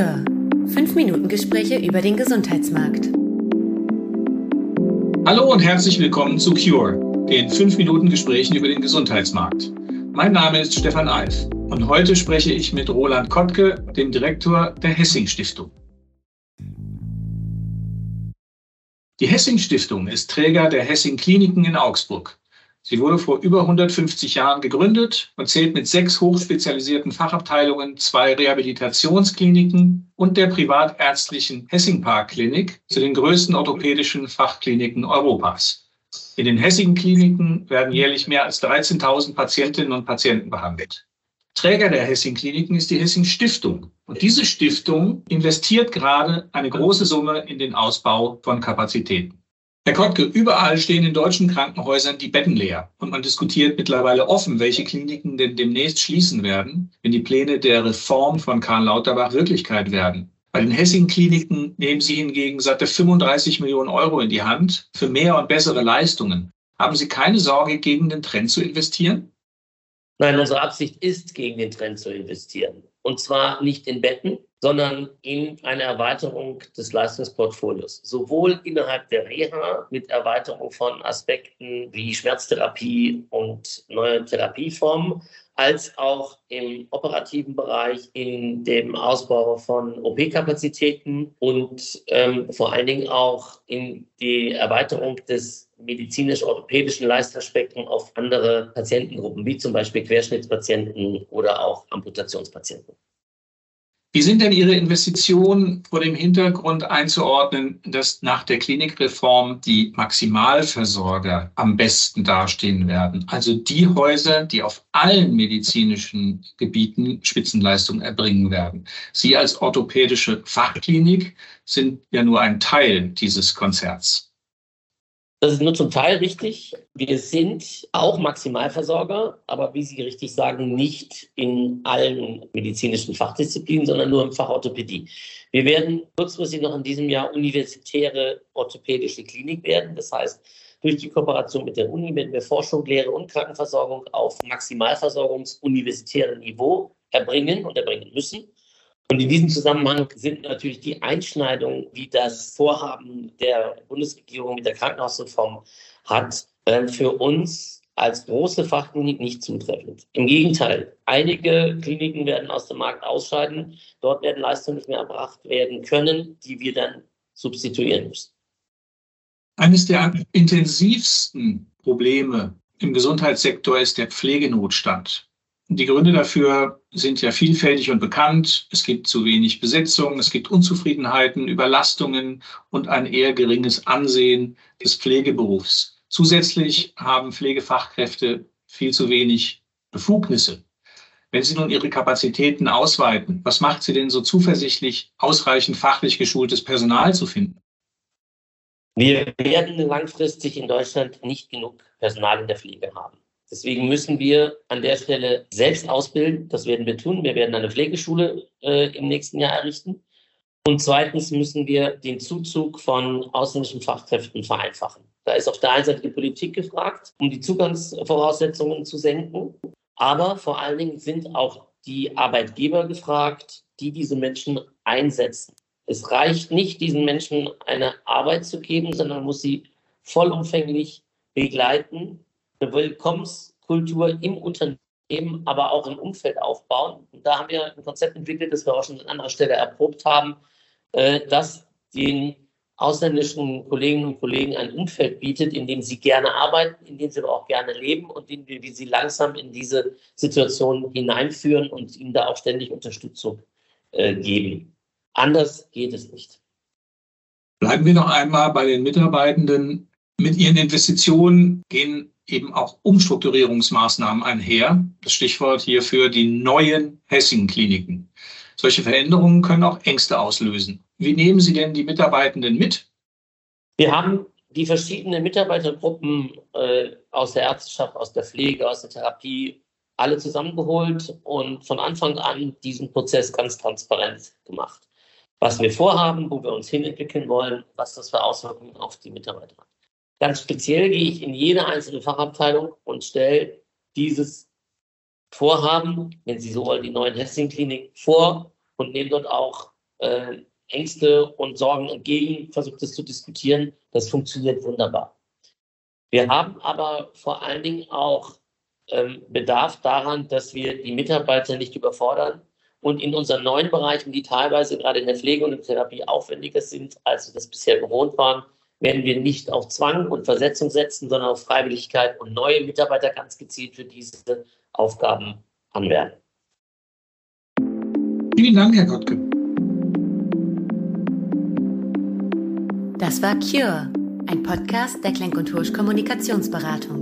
Cure. Fünf Minuten Gespräche über den Gesundheitsmarkt. Hallo und herzlich willkommen zu Cure, den fünf Minuten Gesprächen über den Gesundheitsmarkt. Mein Name ist Stefan Alf und heute spreche ich mit Roland Kottke, dem Direktor der Hessing Stiftung. Die Hessing Stiftung ist Träger der Hessing Kliniken in Augsburg. Sie wurde vor über 150 Jahren gegründet und zählt mit sechs hochspezialisierten Fachabteilungen, zwei Rehabilitationskliniken und der privatärztlichen Hessing-Park Klinik zu den größten orthopädischen Fachkliniken Europas. In den Hessing-Kliniken werden jährlich mehr als 13.000 Patientinnen und Patienten behandelt. Träger der Hessing-Kliniken ist die Hessing Stiftung. Und diese Stiftung investiert gerade eine große Summe in den Ausbau von Kapazitäten. Herr Kottke, überall stehen in deutschen Krankenhäusern die Betten leer. Und man diskutiert mittlerweile offen, welche Kliniken denn demnächst schließen werden, wenn die Pläne der Reform von Karl Lauterbach Wirklichkeit werden. Bei den Hessing-Kliniken nehmen Sie hingegen satte 35 Millionen Euro in die Hand für mehr und bessere Leistungen. Haben Sie keine Sorge, gegen den Trend zu investieren? Nein, unsere Absicht ist, gegen den Trend zu investieren. Und zwar nicht in Betten, sondern in eine Erweiterung des Leistungsportfolios. Sowohl innerhalb der Reha mit Erweiterung von Aspekten wie Schmerztherapie und neue Therapieformen, als auch im operativen Bereich, in dem Ausbau von OP-Kapazitäten und ähm, vor allen Dingen auch in die Erweiterung des medizinisch-orthopädischen Leistungsspektrum auf andere Patientengruppen, wie zum Beispiel Querschnittspatienten oder auch Amputationspatienten. Wie sind denn Ihre Investitionen vor dem Hintergrund einzuordnen, dass nach der Klinikreform die Maximalversorger am besten dastehen werden? Also die Häuser, die auf allen medizinischen Gebieten Spitzenleistung erbringen werden. Sie als orthopädische Fachklinik sind ja nur ein Teil dieses Konzerts. Das ist nur zum Teil richtig. Wir sind auch Maximalversorger, aber wie Sie richtig sagen, nicht in allen medizinischen Fachdisziplinen, sondern nur im Fach Orthopädie. Wir werden kurzfristig noch in diesem Jahr universitäre orthopädische Klinik werden. Das heißt, durch die Kooperation mit der Uni werden wir Forschung, Lehre und Krankenversorgung auf Maximalversorgungsuniversitären Niveau erbringen und erbringen müssen. Und in diesem Zusammenhang sind natürlich die Einschneidungen, wie das Vorhaben der Bundesregierung mit der Krankenhausreform hat, äh, für uns als große Fachklinik nicht zutreffend. Im Gegenteil, einige Kliniken werden aus dem Markt ausscheiden. Dort werden Leistungen nicht mehr erbracht werden können, die wir dann substituieren müssen. Eines der intensivsten Probleme im Gesundheitssektor ist der Pflegenotstand. Die Gründe dafür sind ja vielfältig und bekannt. Es gibt zu wenig Besetzung, es gibt Unzufriedenheiten, Überlastungen und ein eher geringes Ansehen des Pflegeberufs. Zusätzlich haben Pflegefachkräfte viel zu wenig Befugnisse. Wenn Sie nun Ihre Kapazitäten ausweiten, was macht Sie denn so zuversichtlich, ausreichend fachlich geschultes Personal zu finden? Wir werden langfristig in Deutschland nicht genug Personal in der Pflege haben. Deswegen müssen wir an der Stelle selbst ausbilden. Das werden wir tun. Wir werden eine Pflegeschule äh, im nächsten Jahr errichten. Und zweitens müssen wir den Zuzug von ausländischen Fachkräften vereinfachen. Da ist auf der einen Seite die Politik gefragt, um die Zugangsvoraussetzungen zu senken. Aber vor allen Dingen sind auch die Arbeitgeber gefragt, die diese Menschen einsetzen. Es reicht nicht, diesen Menschen eine Arbeit zu geben, sondern man muss sie vollumfänglich begleiten eine Willkommenskultur im Unternehmen, aber auch im Umfeld aufbauen. Und da haben wir ein Konzept entwickelt, das wir auch schon an anderer Stelle erprobt haben, äh, das den ausländischen Kolleginnen und Kollegen ein Umfeld bietet, in dem sie gerne arbeiten, in dem sie aber auch gerne leben und in dem wir sie langsam in diese Situation hineinführen und ihnen da auch ständig Unterstützung äh, geben. Anders geht es nicht. Bleiben wir noch einmal bei den Mitarbeitenden. Mit ihren Investitionen gehen eben auch Umstrukturierungsmaßnahmen einher. Das Stichwort hierfür die neuen Hessing-Kliniken. Solche Veränderungen können auch Ängste auslösen. Wie nehmen Sie denn die Mitarbeitenden mit? Wir haben die verschiedenen Mitarbeitergruppen äh, aus der Ärzteschaft, aus der Pflege, aus der Therapie alle zusammengeholt und von Anfang an diesen Prozess ganz transparent gemacht. Was wir vorhaben, wo wir uns hinentwickeln wollen, was das für Auswirkungen auf die Mitarbeiter hat. Ganz speziell gehe ich in jede einzelne Fachabteilung und stelle dieses Vorhaben, wenn Sie so wollen, die neuen Hessing-Klinik vor und nehme dort auch äh, Ängste und Sorgen entgegen, versucht es zu diskutieren. Das funktioniert wunderbar. Wir haben aber vor allen Dingen auch ähm, Bedarf daran, dass wir die Mitarbeiter nicht überfordern und in unseren neuen Bereichen, die teilweise gerade in der Pflege und in der Therapie aufwendiger sind, als wir das bisher gewohnt waren, werden wir nicht auf Zwang und Versetzung setzen, sondern auf Freiwilligkeit und neue Mitarbeiter ganz gezielt für diese Aufgaben anwerben. Vielen Dank, Herr Gottke. Das war Cure, ein Podcast der Klenk und Hursch Kommunikationsberatung.